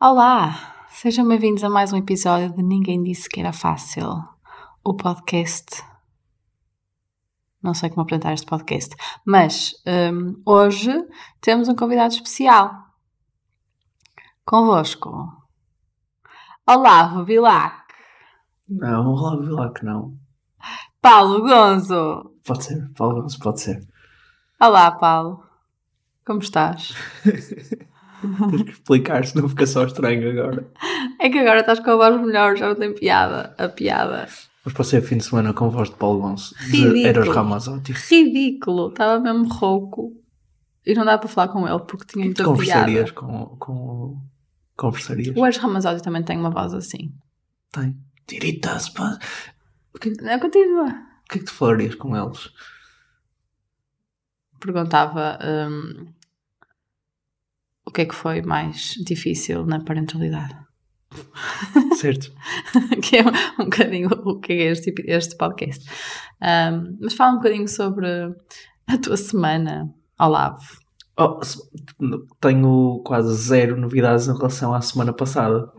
Olá, sejam bem-vindos a mais um episódio de Ninguém Disse Que Era Fácil, o podcast. Não sei como apresentar este podcast, mas hum, hoje temos um convidado especial. Convosco. Olá, Rubilac. Não, Olá Vilac não. Paulo Gonzo. Pode ser, Paulo Gonçalves, pode ser. Olá, Paulo. Como estás? Tens que explicar, senão fica só estranho agora. É que agora estás com a voz melhor, já não tem piada. A piada. Mas passei o fim de semana com a voz de Paulo Gonçalves. Ridículo. Eros Ramazotti. Ridículo. Estava mesmo rouco. E não dá para falar com ele porque tinha muita Conversarias piada. com, com. Conversarias? O Eros Ramazotti também tem uma voz assim. Tem. Tiritas, pá. Que, Não, continua. o que é que tu falarias com eles? Perguntava hum, o que é que foi mais difícil na parentalidade. Certo? que é um bocadinho o que é este, este podcast. Hum, mas fala um bocadinho sobre a tua semana ao lavo. Oh, tenho quase zero novidades em relação à semana passada.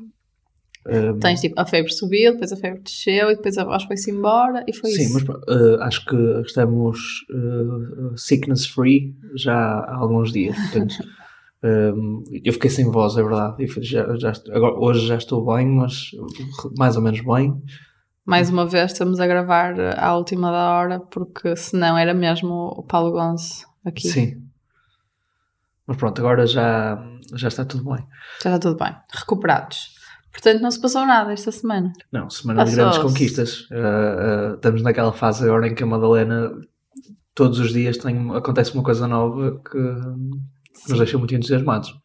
Um, Tens tipo, a febre subiu, depois a febre desceu e depois a voz foi-se embora e foi Sim, isso. mas pronto, eh, acho que estamos eh, sickness free já há alguns dias. Portanto, eu fiquei sem voz, é verdade. Já, já, agora, hoje já estou bem, mas mais ou menos bem. Mais uma vez estamos a gravar à última da hora, porque senão era mesmo o Paulo Gonço aqui. Sim. Mas pronto, agora já, já está tudo bem. Já está tudo bem. Recuperados. Portanto, não se passou nada esta semana. Não, semana de grandes conquistas. Eh, eh, estamos naquela fase agora em que a Madalena todos os dias tem, acontece uma coisa nova que nos deixa muito entusiasmados.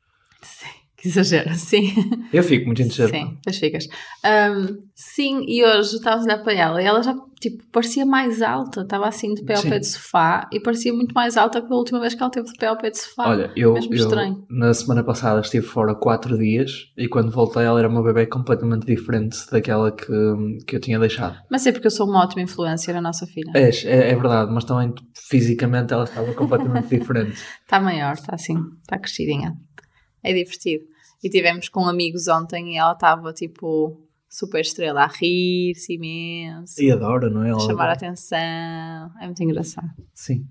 Exagero, sim. Eu fico muito entusiasmado. Sim, depois ficas. Ahm, sim, e hoje estava a olhar para ela e ela já, tipo, parecia mais alta. Estava assim de pé ao Sim. pé do sofá e parecia muito mais alta que a última vez que ela esteve de pé ao pé do sofá. Olha, eu, eu estranho. na semana passada estive fora quatro dias e quando voltei ela era uma bebê completamente diferente daquela que, que eu tinha deixado. Mas é porque eu sou uma ótima influência na nossa filha. É, é, é verdade, mas também fisicamente ela estava completamente diferente. Está maior, está assim, está crescidinha. É divertido. E tivemos com amigos ontem e ela estava tipo super estrela a rir-se imenso, E adora, não é? a Ela chamar a adora. atenção. É muito engraçado. Sim.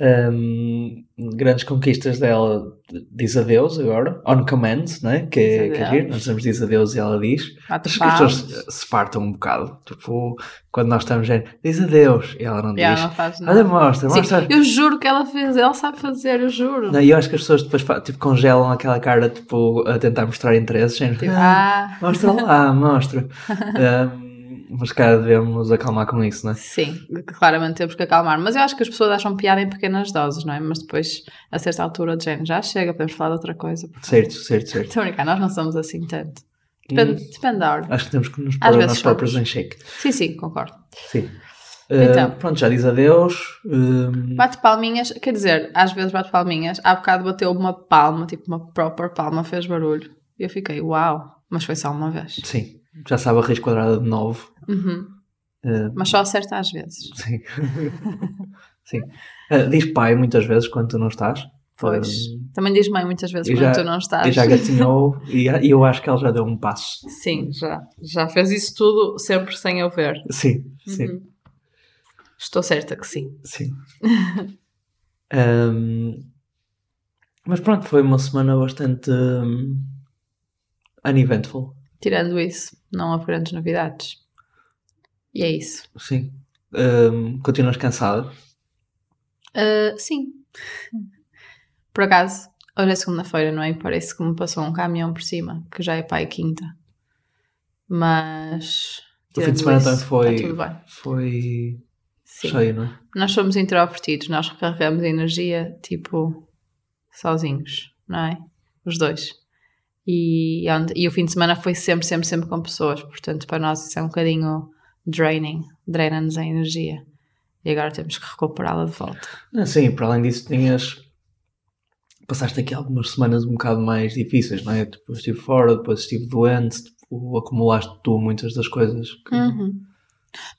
Hum, grandes conquistas dela diz adeus agora, on command, não é? Que é, que é giro. Nós dizemos diz adeus e ela diz. Acho que as pessoas se fartam um bocado. Tipo, quando nós estamos, é, diz adeus e ela não E diz. ela não faz Olha, nada. mostra, Sim, mostra. eu juro que ela fez, ela sabe fazer, eu juro. Não, e eu acho que as pessoas depois tipo, congelam aquela cara tipo, a tentar mostrar interesse. género, Tipo, "Ah, ah, Mostra lá, mostra. Ahm, mas cara, devemos acalmar com isso, não é? sim, claramente temos que acalmar. Mas eu acho que as pessoas acham piada em pequenas doses, não é? Mas depois, a certa altura, de género, já chega, podemos falar de outra coisa. Certo, certo, certo. Estou a nós não somos assim tanto. Depende, Hum, depende da hora. acho que temos que nos pôr nós próprios em xeque. Sim, sim, concordo. Sim. Então. Ah, pronto, já diz adeus. Ahm, Bate palminhas, quer dizer, às vezes bate palminhas. Há bocado bateu uma palma, tipo uma proper palma, fez barulho. E eu fiquei, uau, mas foi só uma vez. sim, já sabe a raiz quadrada de novo. Uhum. Ah, Mas só acerta às vezes. sim. sim. Ah, diz pai muitas vezes quando tu não estás. Pois. Também diz mãe muitas vezes quando já- tu não estás. e já gatinhou e e eu acho que ela já deu um passo. Sim, já. Já fez isso tudo sempre sem eu ver. Sim, sim. Uhum. Estou certa que sim. Sim. Ahm, mas pronto, foi uma semana bastante um, uneventful. Tirando isso, não há grandes novidades. E é isso. Sim. Ahm, continuas cansada? Ah, sim. Por acaso, hoje é segunda-feira, não é? Parece que me passou um caminhão por cima, que já é pai quinta. Mas. O fim de semana isso, também foi, foi Sim. cheio, não é? Nós somos introvertidos, nós recarregamos energia, tipo, sozinhos, não é? Os dois. E, e o fim de semana foi sempre, sempre, sempre com pessoas. Portanto, para nós isso é um bocadinho draining, dreina-nos a energia. E agora temos que recuperá-la de volta. Ah, Sim, para além disso, tinhas. Passaste aqui algumas semanas um bocado mais difíceis, não é? Depois estive fora, depois estive doente, tipo, acumulaste tu muitas das coisas. que- Uhum.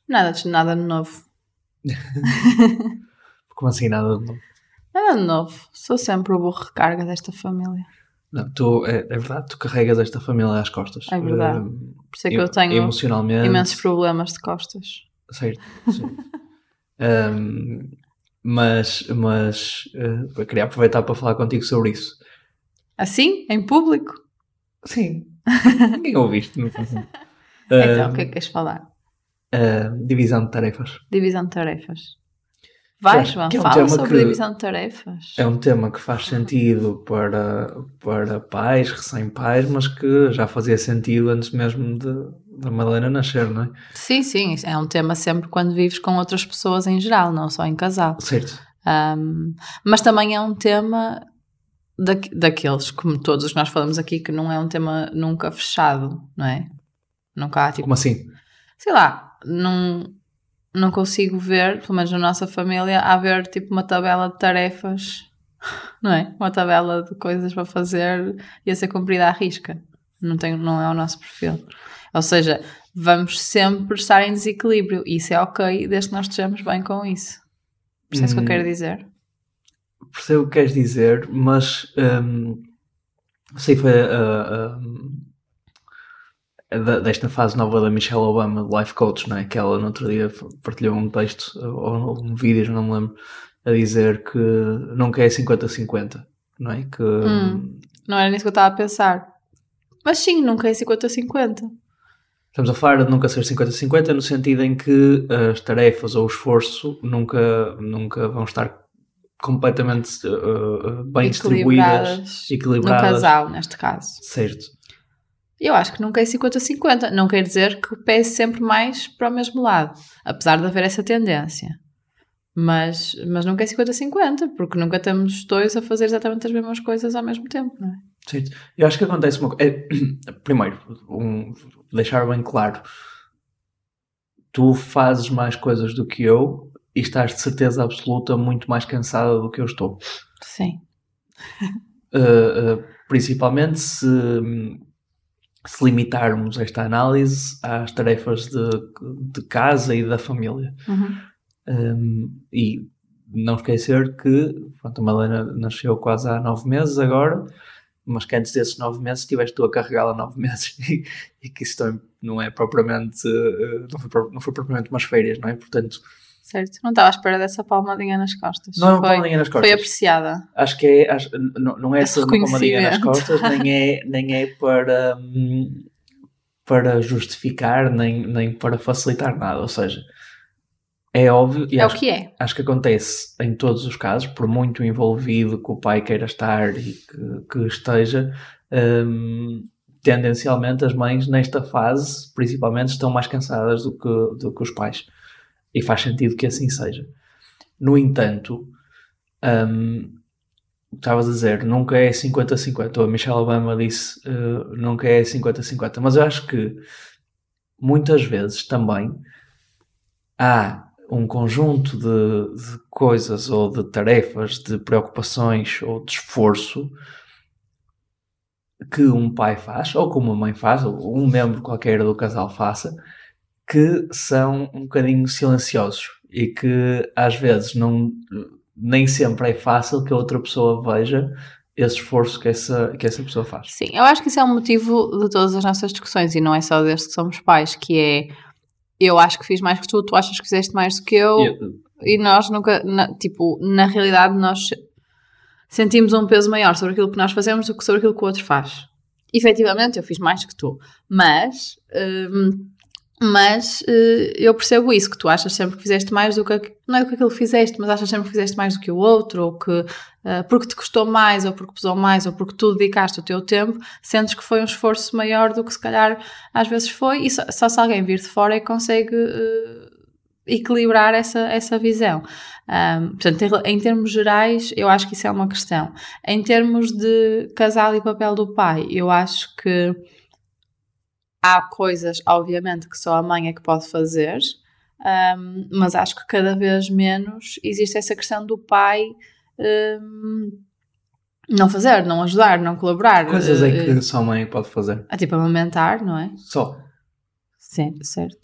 Nada, nada de novo. Como assim, nada de novo? Nada de novo. Sou sempre o burro recarga desta família. Não, tu, é, é verdade, tu carregas esta família às costas. É verdade. Um, Por isso é que eu tenho emocionalmente. imensos problemas de costas. Certo, sim. um, mas mas uh, queria aproveitar para falar contigo sobre isso. Assim? Em público? Sim. Ninguém ouviste, no fundo. Então, o que é que queres falar? Uh, divisão de tarefas. Divisão de tarefas. Vai, João, é um fala sobre que, divisão de tarefas. É um tema que faz sentido para, para pais, recém-pais, mas que já fazia sentido antes mesmo de, da Madalena nascer, não é? Sim, sim, é um tema sempre quando vives com outras pessoas em geral, não só em casal. Certo. Um, mas também é um tema da, daqueles, como todos os que nós falamos aqui, que não é um tema nunca fechado, não é? Nunca há tipo. Como assim? Sei lá, não não consigo ver, pelo menos na nossa família, haver tipo uma tabela de tarefas, não é? Uma tabela de coisas para fazer e a ser cumprida à risca. Não, tem, não é o nosso perfil. Ou seja, vamos sempre estar em desequilíbrio e isso é ok desde que nós estejamos bem com isso. Percebes o que eu quero hum. dizer? Percebo o que queres dizer, mas um, sei foi uh, uh, desta fase nova da Michelle Obama, Life Coach, não é? que ela no outro dia partilhou um texto ou um vídeo, não me lembro, a dizer que nunca é 50-50, não é? Que, hum, não era nisso que eu estava a pensar. Mas sim, nunca é 50-50. Estamos a falar de nunca ser 50-50 no sentido em que as tarefas ou o esforço nunca, nunca vão estar completamente uh, bem distribuídas, equilibradas. No casal, neste caso. Certo. Eu acho que nunca é 50-50. Não quer dizer que pese sempre mais para o mesmo lado, apesar de haver essa tendência. Mas, mas nunca é 50-50, porque nunca temos dois a fazer exatamente as mesmas coisas ao mesmo tempo, não é? Sim. Eu acho que acontece uma coisa. É, primeiro, um, deixar bem claro: tu fazes mais coisas do que eu e estás de certeza absoluta muito mais cansada do que eu estou. Sim. Uh, uh, principalmente se se limitarmos esta análise às tarefas de, de casa e da família. Uhum. Um, e não esquecer que pronto, a Malena nasceu quase há nove meses agora, mas que antes desses nove meses estiveste tu a carregá-la nove meses e, e, que isso não é propriamente uh, não, foi, não foi propriamente umas férias, não é? Portanto, Certo, não estava à espera dessa palmadinha nas costas. Não é uma foi, palmadinha nas costas. Foi apreciada. Acho que é, acho, não, não é só uma palmadinha nas costas, nem é, nem é para, hum, para justificar, nem, nem para facilitar nada. Ou seja, é óbvio. E é acho, o que é. Acho que acontece em todos os casos, por muito envolvido que o pai queira estar e que, que esteja. Hum, tendencialmente as mães nesta fase principalmente estão mais cansadas do que, do que os pais e faz sentido que assim seja. No entanto, um, estavas a dizer, nunca é 50-50. Ou a Michelle Obama disse, uh, nunca é 50-50. Mas eu acho que muitas vezes também há um conjunto de, de, coisas ou de tarefas, de preocupações ou de esforço que um pai faz, ou que uma mãe faz, ou um membro qualquer do casal faça, que são um bocadinho silenciosos e que às vezes não, nem sempre é fácil que a outra pessoa veja esse esforço que essa, que essa pessoa faz. Sim, eu acho que isso é o motivo de todas as nossas discussões e não é só desde que somos pais, que é eu acho que fiz mais que tu, tu achas que fizeste mais do que eu e, e nós nunca, na, tipo, na realidade nós sentimos um peso maior sobre aquilo que nós fazemos do que sobre aquilo que o outro faz. Efetivamente, eu fiz mais que tu, mas hum, mas uh, eu percebo isso, que tu achas sempre que fizeste mais do que. Não é do que aquilo que fizeste, mas achas sempre que fizeste mais do que o outro, ou que. Uh, porque te custou mais, ou porque pesou mais, ou porque tu dedicaste o teu tempo, sentes que foi um esforço maior do que se calhar às vezes foi, e só, só se alguém vir de fora é que consegue uh, equilibrar essa, essa visão. Um, portanto, em termos gerais, eu acho que isso é uma questão. Em termos de casal e papel do pai, eu acho que Há coisas, obviamente, que só a mãe é que pode fazer, um, mas acho que cada vez menos existe essa questão do pai um, não fazer, não ajudar, não colaborar. Coisas é que uh, só a mãe pode fazer. É tipo amamentar, não é? Só. Sim, certo.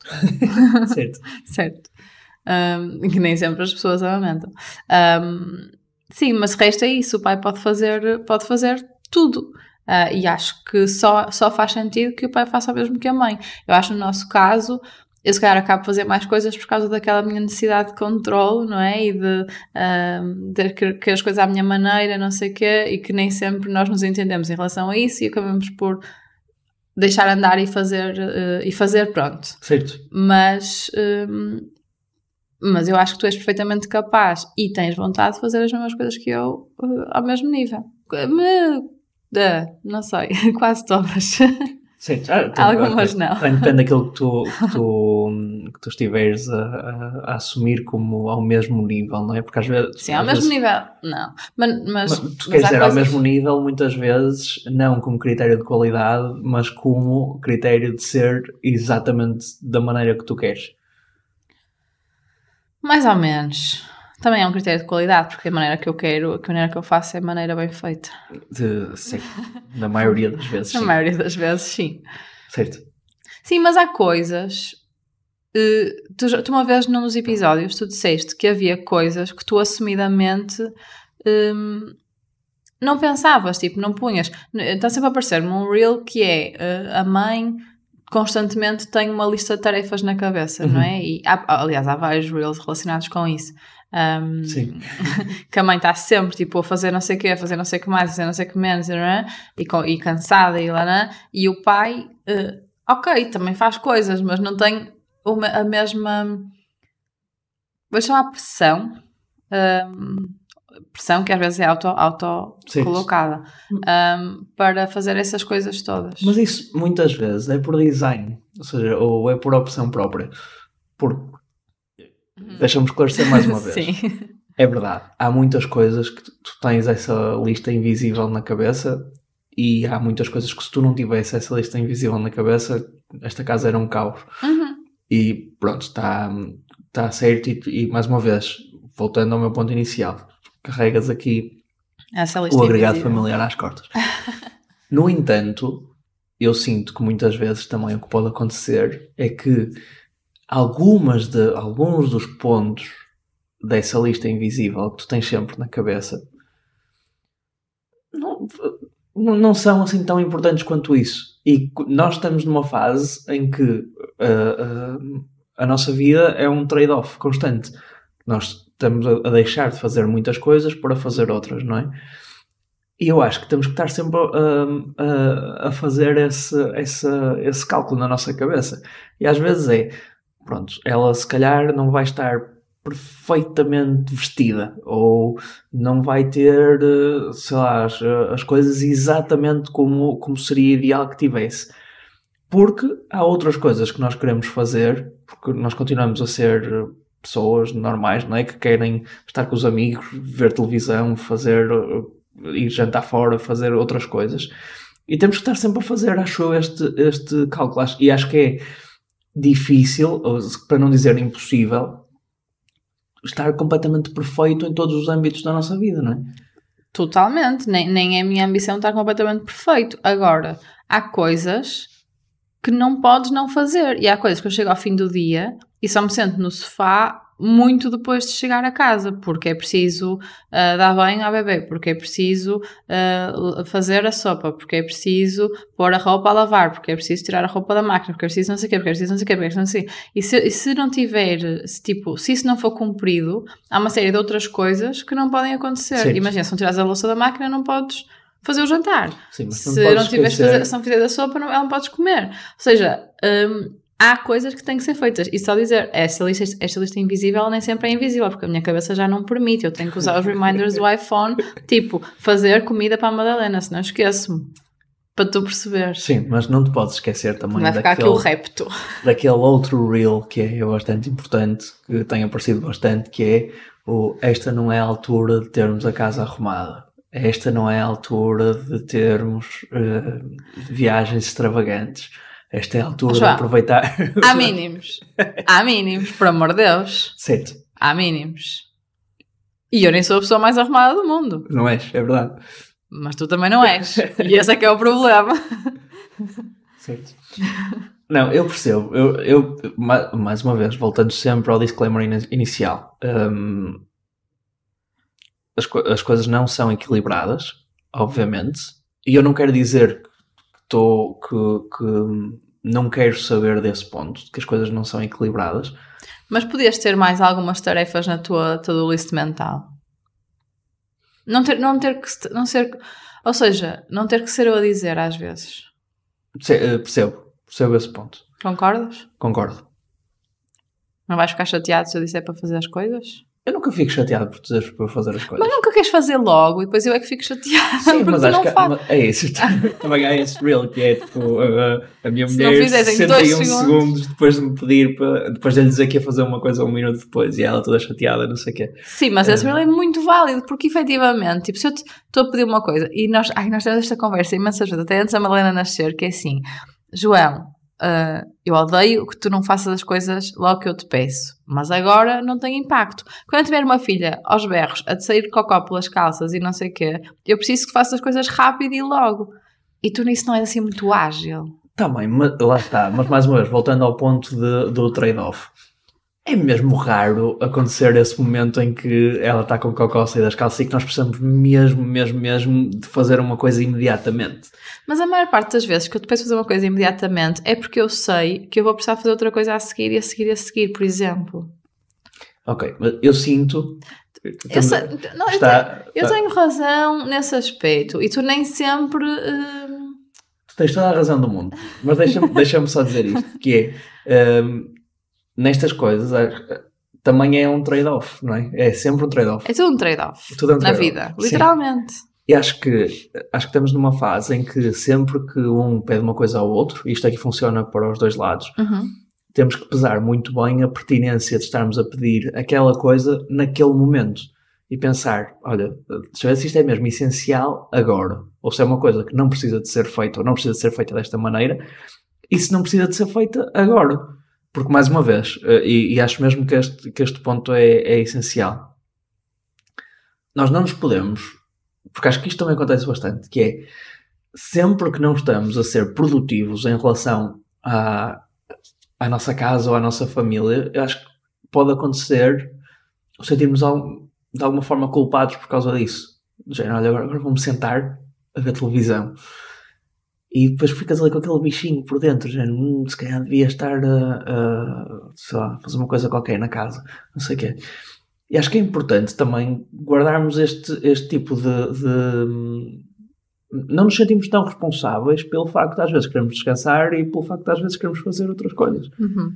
certo. certo. Um, que nem sempre as pessoas amamentam. Sim, mas resta isso, o pai pode fazer, pode fazer tudo. Uh, e acho que só, só faz sentido que o pai faça o mesmo que a mãe. Eu acho no nosso caso, eu se calhar acabo de fazer mais coisas por causa daquela minha necessidade de controle, não é? E de uh, ter que, que, as coisas à minha maneira, não sei o quê, e que nem sempre nós nos entendemos em relação a isso e acabamos por deixar andar e fazer, uh, e fazer pronto. Certo. Mas, um, mas eu acho que tu és perfeitamente capaz e tens vontade de fazer as mesmas coisas que eu ao mesmo nível. Me, uh, não sei, quase todas. Sim, ah, Algumas não. Depende daquilo que tu, que tu, que tu estiveres a, a, a, assumir como ao mesmo nível, não é? Porque às vezes. Sim, ao mesmo vezes, nível, não. Mas, mas, mas tu queres dizer coisas... ao mesmo nível, muitas vezes, não como critério de qualidade, mas como critério de ser exatamente da maneira que tu queres. Mais ou menos. Também é um critério de qualidade, porque a maneira que eu quero, a maneira que eu faço é a maneira bem feita. De, sim, na maioria das vezes. na sim. maioria das vezes, sim. Certo. Sim, mas há coisas. Uh, tu, tu, uma vez num dos episódios, tu disseste que havia coisas que tu assumidamente um, não pensavas, tipo, não punhas. Está sempre a aparecer-me um reel que é uh, a mãe constantemente tem uma lista de tarefas na cabeça, uhum. não é? E há, aliás, há vários reels relacionados com isso. Um, Sim. que a mãe está sempre tipo a fazer não sei o quê, a fazer não sei o que mais, a fazer não sei o que menos, é? e, e cansada e lá, é? e o pai, uh, ok, também faz coisas, mas não tem uma, a mesma, vou chamar pressão, um, pressão que às vezes é auto, auto colocada um, para fazer essas coisas todas. Mas isso muitas vezes é por design, ou seja, ou é por opção própria. Porque. Deixa-me esclarecer mais uma vez. Sim. É verdade, há muitas coisas que tu tens essa lista invisível na cabeça e há muitas coisas que se tu não tivesse essa lista invisível na cabeça, esta casa era um caos. Uhum. E pronto, está tá certo. E, e, mais uma vez, voltando ao meu ponto inicial, carregas aqui o agregado invisível. familiar às cortas. no entanto, eu sinto que muitas vezes também o que pode acontecer é que algumas de, alguns dos pontos dessa lista invisível que tu tens sempre na cabeça não, não são assim tão importantes quanto isso. E nós estamos numa fase em que uh, uh, a nossa vida é um trade-off constante. Nós estamos a, deixar de fazer muitas coisas para fazer outras, não é? E eu acho que temos que estar sempre a, a, a fazer esse, esse, esse cálculo na nossa cabeça. E às vezes é, pronto, ela se calhar não vai estar perfeitamente vestida ou não vai ter, eh, sei lá, as, as coisas exatamente como, como seria ideal que tivesse. Porque há outras coisas que nós queremos fazer, porque nós continuamos a ser pessoas normais, não é? Que querem estar com os amigos, ver televisão, fazer, eh, ir jantar fora, fazer outras coisas. E temos que estar sempre a fazer, acho eu, este, este cálculo. E acho que é difícil, para não dizer impossível, estar completamente perfeito em todos os âmbitos da nossa vida, não é? Totalmente, nem, nem é a minha ambição estar completamente perfeito. Agora, há coisas que não podes não fazer, e há coisas que eu chego ao fim do dia e só me sento no sofá muito depois de chegar a casa, porque é preciso uh, dar banho ao bebê, porque é preciso uh, fazer a sopa, porque é preciso pôr a roupa a lavar, porque é preciso tirar a roupa da máquina, porque é preciso não sei o quê, porque é preciso não sei o quê, porque é preciso não sei o quê. E se, e se não tiver, se, tipo, se isso não for cumprido, há uma série de outras coisas que não podem acontecer. Sim. Imagina, se não tirares a louça da máquina, não podes fazer o jantar. Sim, se não, não tiveres fazer, se não fizer a sopa, não, não podes comer. Ou seja, um, há coisas que têm que ser feitas. E só dizer, esta lista, esta lista invisível nem sempre é invisível, porque a minha cabeça já não permite. Eu tenho que usar os reminders do iPhone, tipo, fazer comida para a Madalena, senão esqueço-me. Para tu perceber. Sim, mas não te podes esquecer também Vai ficar daquele, aqui o repto. daquele outro reel que é bastante importante, que tem aparecido bastante, que é o esta não é a altura de termos a casa arrumada. Esta não é a altura de termos uh, viagens extravagantes esta é a altura João, de aproveitar. Há mínimos. Há mínimos, por amor de Deus. Certo. Há mínimos. E eu nem sou a pessoa mais arrumada do mundo. Não és, é verdade. Mas tu também não és. e esse é que é o problema. Certo. Não, eu percebo. Eu, eu, mais uma vez, voltando sempre ao disclaimer inicial, um, as, as coisas não são equilibradas, obviamente, e eu não quero dizer tô, que, que não quero saber desse ponto, que as coisas não são equilibradas. Mas podias ter mais algumas tarefas na tua to-do list mental. Não ter, não ter que não ser, ou seja, não ter que ser eu a dizer às vezes. Eh, percebo, percebo esse ponto. Concordas? Concordo. Não vais ficar chateado se eu disser para fazer as coisas? Eu nunca fico chateado por dizeres para fazer as coisas. Mas nunca queres fazer logo e depois eu é que fico chateada. Sim, mas acho que faz. é isso. Também há esse real que é tipo a, a minha se mulher 61 segundos. segundos depois de me pedir para, depois de lhe dizer que ia fazer uma coisa um minuto depois e ela toda chateada, não sei o quê. Sim, mas esse real é muito válido porque efetivamente, tipo, se eu estou a pedir uma coisa e nós, ai, nós temos esta conversa imensas vezes, até antes da Madalena nascer, que é assim, João, Uh, eu odeio que tu não faças as coisas logo que eu te peço, mas agora não tem impacto. Quando eu tiver uma filha aos berros a te sair cocó pelas calças e não sei o quê, eu preciso que faças as coisas rápido e logo. E tu nisso não és assim muito ágil. Também, mas, lá está. Mas mais uma vez, voltando ao ponto de, do trade-off. É mesmo raro acontecer esse momento em que ela está com o cocó sair das calças e que nós precisamos mesmo, mesmo, mesmo de fazer uma coisa imediatamente. Mas a maior parte das vezes que eu te peço fazer uma coisa imediatamente é porque eu sei que eu vou precisar fazer outra coisa a seguir e a seguir e a seguir, por exemplo. Ok, mas eu sinto. Eu, sei, não, está, eu, tenho, eu, tenho, razão nesse aspecto e tu nem sempre. Uh... Tu tens toda a razão do mundo, mas deixa-me deixa só dizer isto: que é. Um, nestas coisas também é um trade-off, não é? É sempre um trade-off. É tudo um trade-off. É um trade na vida, literalmente. Sim. E acho que, acho que estamos numa fase em que sempre que um pede uma coisa ao outro, e isto aqui funciona para os dois lados, uhum. temos que pesar muito bem a pertinência de estarmos a pedir aquela coisa naquele momento. E pensar, olha, deixa eu ver se isto é mesmo essencial agora, ou se é uma coisa que não precisa de ser feita, ou não precisa de ser feita desta maneira, e se não precisa de ser feita agora. Porque, mais uma vez, eh, e, e acho mesmo que este, que este ponto é, é essencial, nós não nos podemos, porque acho que isto também acontece bastante, que é sempre que não estamos a ser produtivos em relação à, à nossa casa ou à nossa família, acho que pode acontecer sentirmos de alguma forma culpados por causa disso. Do género, olha, agora, agora sentar a ver televisão e depois ficas ali com aquele bichinho por dentro, já, hum, se calhar devia estar a, sei lá, fazer uma coisa qualquer na casa, não sei o quê. E acho que é importante também guardarmos este, este tipo de, de, Não nos sentimos tão responsáveis pelo facto de às vezes queremos descansar e pelo facto de às vezes queremos fazer outras coisas. Uhum.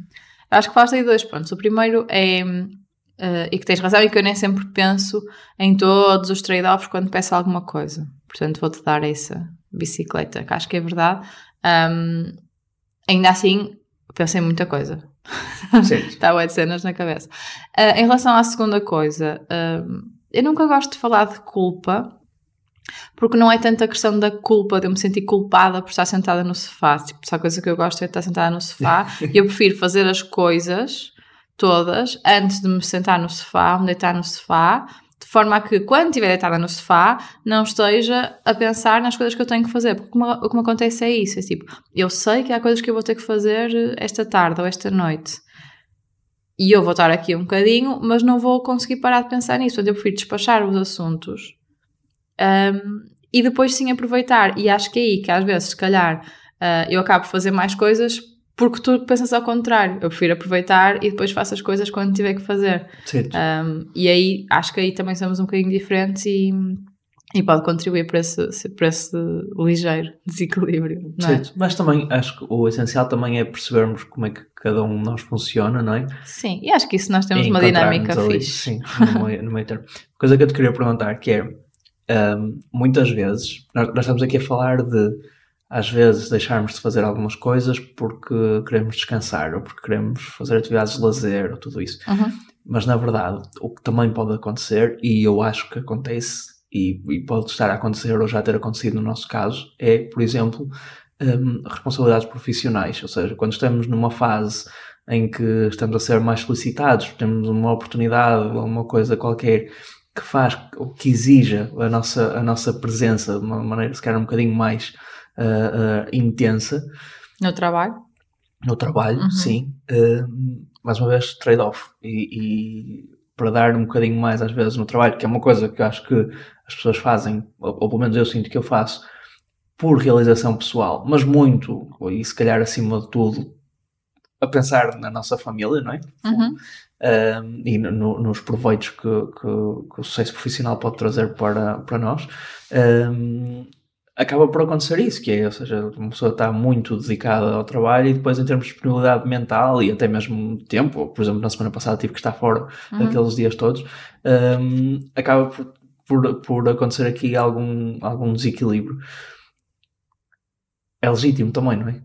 Acho que falaste aí dois pontos. O primeiro é. Uh, e que tens razão, e que eu nem sempre penso em todos os trade-offs quando peço alguma coisa. Portanto, vou-te dar essa, bicicleta, que acho que é verdade. Um, ainda assim, pensei muita coisa. Estava de cenas na cabeça. Uh, em relação à segunda coisa, uh, eu nunca gosto de falar de culpa, porque não é tanto a questão da culpa, de eu me sentir culpada por estar sentada no sofá. Tipo, só a coisa que eu gosto é de estar sentada no sofá e eu prefiro fazer as coisas todas antes de me sentar no sofá, me deitar no sofá de forma a que quando estiver deitada no sofá não esteja a pensar nas coisas que eu tenho que fazer, porque o que me acontece é isso, é tipo, eu sei que há coisas que eu vou ter que fazer esta tarde ou esta noite. E eu vou estar aqui um bocadinho, mas não vou conseguir parar de pensar nisso, então eu prefiro despachar os assuntos um, e depois sim aproveitar, e acho que é aí que às vezes, se calhar, uh, eu acabo de fazer mais coisas porque tu pensas ao contrário. Eu prefiro aproveitar e depois faço as coisas quando tiver que fazer. Um, e aí acho que aí também somos um bocadinho diferentes e, e pode contribuir para esse, para esse ligeiro desequilíbrio. É? Mas também acho que o essencial também é percebermos como é que cada um de nós funciona, não é? Sim, e acho que isso nós temos uma dinâmica ali, fixe. Sim, no meio, no meio termo. Coisa que eu te queria perguntar que é um, muitas vezes nós, nós estamos aqui a falar de às vezes deixarmos de fazer algumas coisas porque queremos descansar ou porque queremos fazer atividades de lazer ou tudo isso. Uhum. Mas na verdade, o que também pode acontecer, e eu acho que acontece, e, e pode estar a acontecer ou já ter acontecido no nosso caso, é, por exemplo, um, responsabilidades profissionais. Ou seja, quando estamos numa fase em que estamos a ser mais solicitados, temos uma oportunidade ou uma coisa qualquer que faz ou que exija a nossa, a nossa presença de uma maneira, se calhar, um bocadinho mais uh, intensa. No trabalho? No trabalho, uhum. sim. mais uma vez, trade-off. E, e, para dar um bocadinho mais, às vezes, no trabalho, que é uma coisa que eu acho que as pessoas fazem, ou, ou pelo menos eu sinto que eu faço, por realização pessoal, mas muito, e se calhar acima de tudo, a pensar na nossa família, não é? Uhum. Um, e no, nos proveitos que, que, que, o sucesso profissional pode trazer para, para nós, um, acaba por acontecer isso, que é, ou seja, uma pessoa está muito dedicada ao trabalho e depois em termos de disponibilidade mental e até mesmo tempo, por exemplo, na semana passada tive que estar fora uhum. aqueles dias todos, um, acaba por, por, por acontecer aqui algum, algum desequilíbrio. É legítimo também, não é?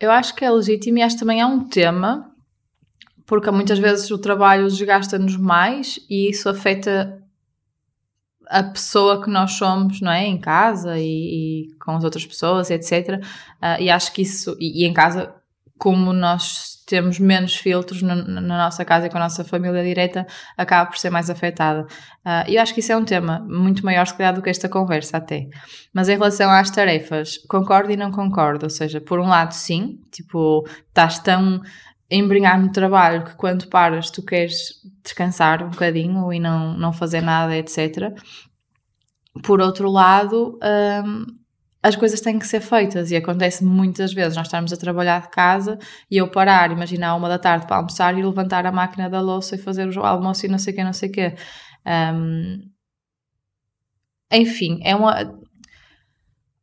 Eu acho que é legítimo e acho que também é um tema, porque muitas vezes o trabalho desgasta-nos mais e isso afeta a pessoa que nós somos, não é? Em casa e, e com as outras pessoas, etc. Uh, e acho que isso, e, e, em casa, como nós temos menos filtros no, na nossa casa e com a nossa família direta, acaba por ser mais afetada. Uh, e eu acho que isso é um tema muito maior, se calhar, do que esta conversa até. Mas em relação às tarefas, concordo e não concordo. Ou seja, por um lado, sim, tipo, estás tão embrenhar no trabalho que quando paras tu queres descansar um bocadinho e não, não fazer nada, etc. Por outro lado, um, as coisas têm que ser feitas e acontece muitas vezes nós estarmos a trabalhar de casa e eu parar, imaginar uma da tarde para almoçar e levantar a máquina da louça e fazer o almoço e não sei o que, não sei o que. Um, enfim, é uma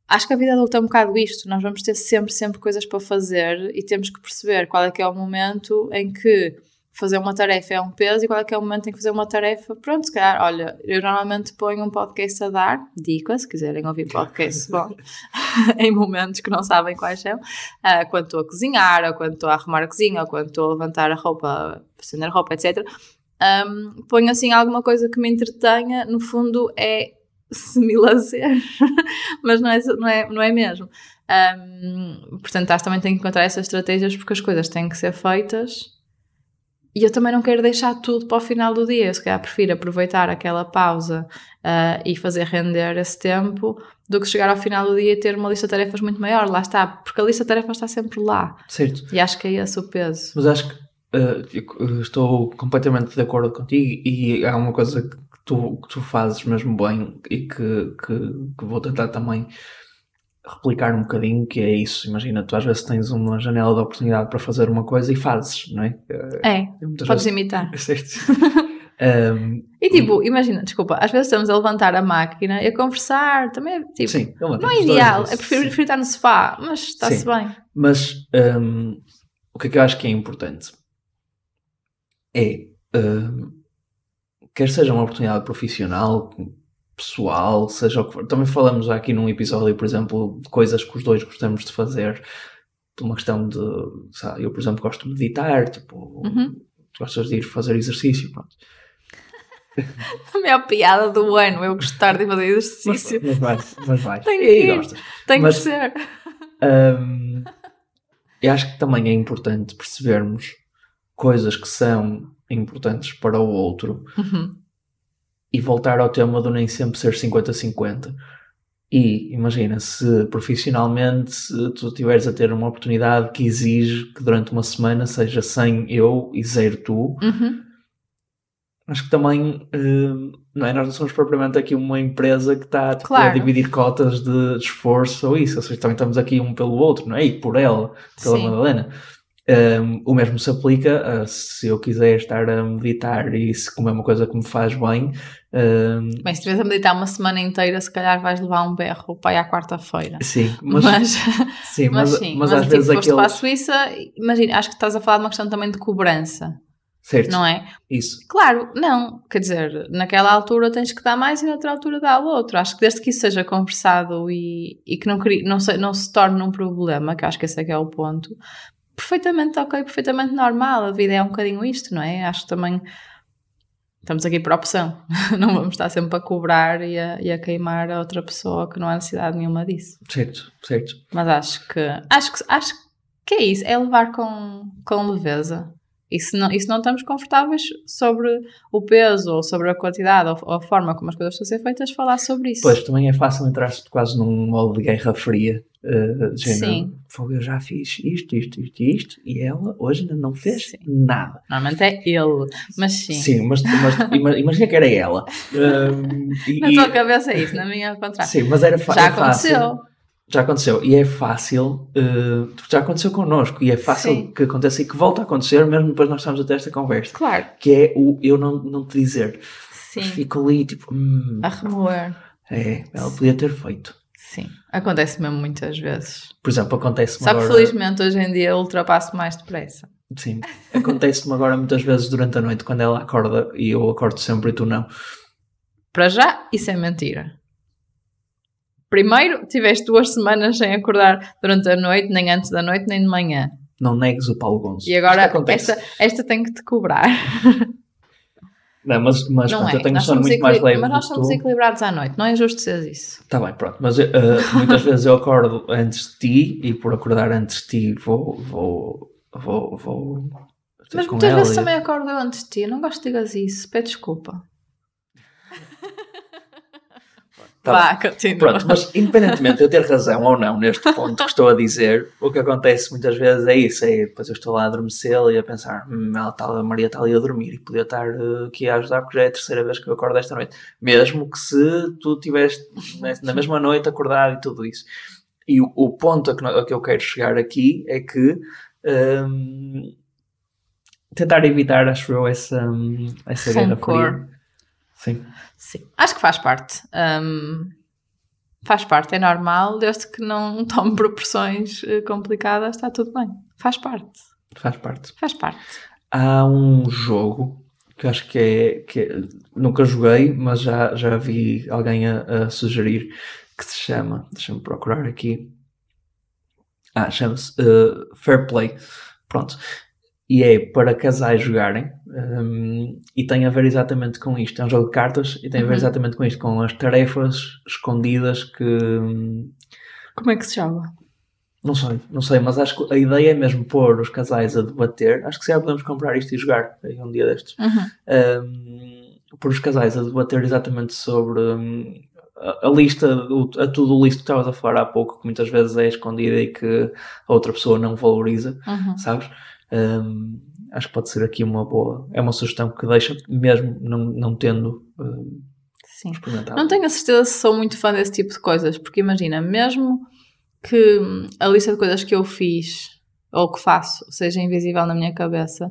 acho que a vida adulta é um bocado isto. Nós vamos ter sempre, sempre coisas para fazer e temos que perceber qual é que é o momento em que fazer uma tarefa é um peso e qual é que é o momento em que fazer uma tarefa. Pronto, se calhar, olha, eu normalmente ponho um podcast a dar, dica, se quiserem ouvir podcast, bom, em momentos que não sabem quais são, uh, quando estou a cozinhar, ou quando estou a arrumar a cozinha, ou quando estou a levantar a roupa, estender a roupa, etc. Um, ponho assim alguma coisa que me entretenha, no fundo é semi-lazer, mas não é, não é, não é mesmo. Um, portanto, acho que também tenho que encontrar essas estratégias porque as coisas têm que ser feitas e eu também não quero deixar tudo para o final do dia. Eu, se calhar, prefiro aproveitar aquela pausa uh, e fazer render esse tempo do que chegar ao final do dia e ter uma lista de tarefas muito maior. Lá está, porque a lista de tarefas está sempre lá. Certo. E acho que é esse o peso. Mas acho que uh, estou completamente de acordo contigo e há uma coisa que tu, que tu fazes mesmo bem e que, que, que vou tentar também replicar um bocadinho, que é isso. Imagina, tu às vezes tens uma janela de oportunidade para fazer uma coisa e fazes, não é? É, podes vezes... imitar. Certo. um, e tipo, imagina, desculpa, às vezes estamos a levantar a máquina e a conversar, também é tipo, sim, não é ideal, é prefiro, prefiro estar no sofá, mas está-se bem. Mas um, o que é que eu acho que é importante é um, quer seja uma oportunidade profissional, pessoal, seja o que for. Também falamos aqui num episódio, por exemplo, de coisas que os dois gostamos de fazer, por uma questão de, sabe, eu, por exemplo, gosto de meditar, tipo, uhum. gostas de ir fazer exercício, pronto. A maior piada do ano, eu gostar de fazer exercício. Mas, mas vai, mas vai. Tem que ir, mas, que ser. Um, eu acho que também é importante percebermos coisas que são importantes para o outro uhum. e voltar ao tema do nem sempre ser 50-50. E imagina, se profissionalmente se tu estiveres a ter uma oportunidade que exige que durante uma semana seja 100 eu e zero tu, uhum. acho que também uh, não, é? nós não somos propriamente aqui uma empresa que está tipo, claro. a dividir cotas de esforço ou isso, ou seja, também estamos aqui um pelo outro, não é? E por ela, pela Sim. Madalena. Um, o mesmo se aplica a, se eu quiser estar a meditar e se comer uma coisa que me faz bem. Um, bem, se estiveres a meditar uma semana inteira, se calhar vais levar um berro para ir à quarta-feira. Sim, mas, mas, sim, mas, mas, sim, mas, mas às tipo, vezes aqueles... para a Suíça, imagina, acho que estás a falar de uma questão também de cobrança. Certo. Não é? Isso. Claro, não. Quer dizer, naquela altura tens que dar mais e noutra altura dá o outro. Acho que desde que isso seja conversado e, e que não, não, se, não se torne um problema, que acho que esse é que é o ponto, perfeitamente ok, perfeitamente normal. A vida é um bocadinho isto, não é? Acho que também estamos aqui por opção. não vamos estar sempre a cobrar e a, e a, queimar a outra pessoa que não há necessidade nenhuma disso. Certo, certo. Mas acho que acho que, acho que é isso, é levar com, com leveza. E se, não, e se não estamos confortáveis sobre o peso ou sobre a quantidade ou, ou a forma como as coisas estão a ser feitas, falar sobre isso. Pois, também é fácil entrar quase num modo de guerra fria Uh, Sim. "Fogo, eu já fiz isto, isto, isto e isto, e ela hoje ainda não fez Sim. nada. Normalmente é ele, mas sim. Sim, mas, mas ima- imagina que era ela. Um, e- Na e- tua cabeça é isso, na minha contrário. sim, mas era Já é fácil. aconteceu. Já aconteceu. E é fácil, uh, já aconteceu connosco, e é fácil Sim. que aconteça e que volte a acontecer, mesmo depois nós estamos a ter esta conversa. Claro, Que é o eu não, não te dizer. sim. Fico ali, tipo, hum, A remoer. é, ela podia ter feito. Sim, acontece mesmo muitas vezes. Por exemplo, acontece-me agora. felizmente hoje em dia eu ultrapasso mais depressa. Sim, acontece-me agora muitas vezes durante a noite, quando ela acorda e eu acordo sempre e tu não. Para já, isso é mentira. Primeiro, tiveste duas semanas sem acordar durante a noite, nem antes da noite, nem de manhã. Não negues o Paulo Gonçalves. E agora, esta, esta tem que te cobrar. Não, mas, mas não pronto, é? eu tenho um Nós sono muito mais leve Mas nós somos equilibrados à noite, não é justo dizer isso. Tá bem, pronto. Mas eh, muitas vezes eu acordo antes de ti e por acordar antes de ti vou. vou. vou. vou Mas muitas vezes e- também acordo eu antes de ti. Eu não gosto de digas isso. Pede desculpa. Tá Vá, continua. Pronto, mas independentemente de eu ter razão ou não neste ponto que estou a dizer, o que acontece muitas vezes é isso, é depois eu estou lá a adormecer e a pensar, hum, ela está, a Maria está ali a dormir e podia estar eh, aqui a ajudar porque já é a terceira vez que eu acordo esta noite. Mesmo que se tu tiveste ne- na mesma noite acordado e tudo isso. E o, o ponto a que, a que eu quero chegar aqui é que hum, tentar evitar, acho eu, essa, hum, essa guerra fria. Sim. Sim, acho que faz parte. Hum, faz parte, é normal, desde que não tome proporções eh, complicadas, está tudo bem. Faz parte, Faz parte. faz parte. Há um jogo que acho que é, que é- nunca joguei, mas já, já vi alguém a, a sugerir que se chama, deixa-me procurar aqui. Ah, chama-se uh, Fair Play. Pronto. E é para casais jogarem um, e tem a ver exatamente com isto. É um jogo de cartas e tem a ver Uhum. exatamente com isto, com as tarefas escondidas que, hum, Como é que se chama? não sei, não sei, mas acho que a ideia é mesmo pôr os casais a debater. Acho que se calhar podemos comprar isto e jogar um dia destes. Uhum. Um, pôr os casais a debater exatamente sobre um, a, a lista, o, a tudo listo que estavas a falar há pouco, que muitas vezes é escondida e que a outra pessoa não valoriza, Uhum. sabes? Um, acho que pode ser aqui uma boa, é uma sugestão que deixa, mesmo não, não tendo um, Sim. experimentado. Não tenho a certeza se sou muito fã desse tipo de coisas, porque imagina, mesmo que a lista de coisas que eu fiz ou que faço seja invisível na minha cabeça,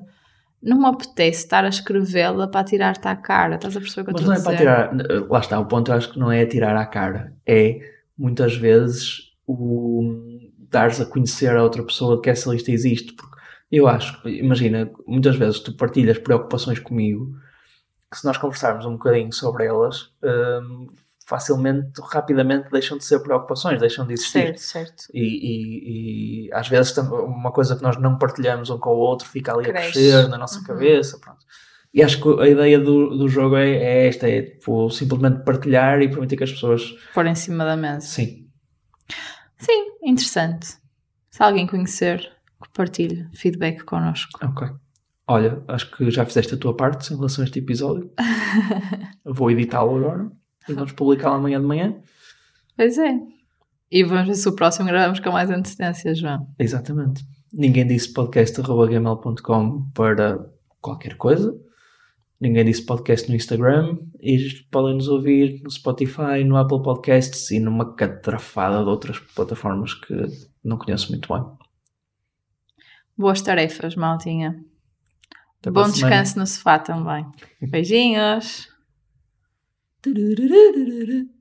não me apetece estar a escrevê-la para tirar-te à cara. Estás a perceber o que eu Mas estou não a é dizer? para tirar. Lá está, o ponto eu acho que não é tirar à cara. É muitas vezes o dares a conhecer a outra pessoa que essa lista existe. Porque eu acho, imagina, muitas vezes tu partilhas preocupações comigo que se nós conversarmos um bocadinho sobre elas, hum, facilmente, rapidamente deixam de ser preocupações, deixam de existir. Certo, certo. E, e- e às vezes uma coisa que nós não partilhamos um com o outro fica ali Cresce. a crescer na nossa Uhum. cabeça. Pronto. E acho que a ideia do, do jogo é, é esta: é tipo, simplesmente partilhar e permitir que as pessoas. Pôr em cima da mesa. Sim, Sim, interessante. Se alguém conhecer, partilhe feedback connosco. ok. Olha, acho que já fizeste a tua parte em relação a este episódio. Vou editá-lo agora e vamos publicá-lo amanhã de manhã. Pois é. E vamos ver se o próximo gravamos com mais antecedência, João. Exatamente. Ninguém disse podcast.gmail.com para qualquer coisa. Ninguém disse podcast no Instagram. E podem nos ouvir no Spotify, no Apple Podcasts e numa catrafada de outras plataformas que não conheço muito bem. Boas tarefas, maltinha. Até Bom descanso no sofá também. Beijinhos.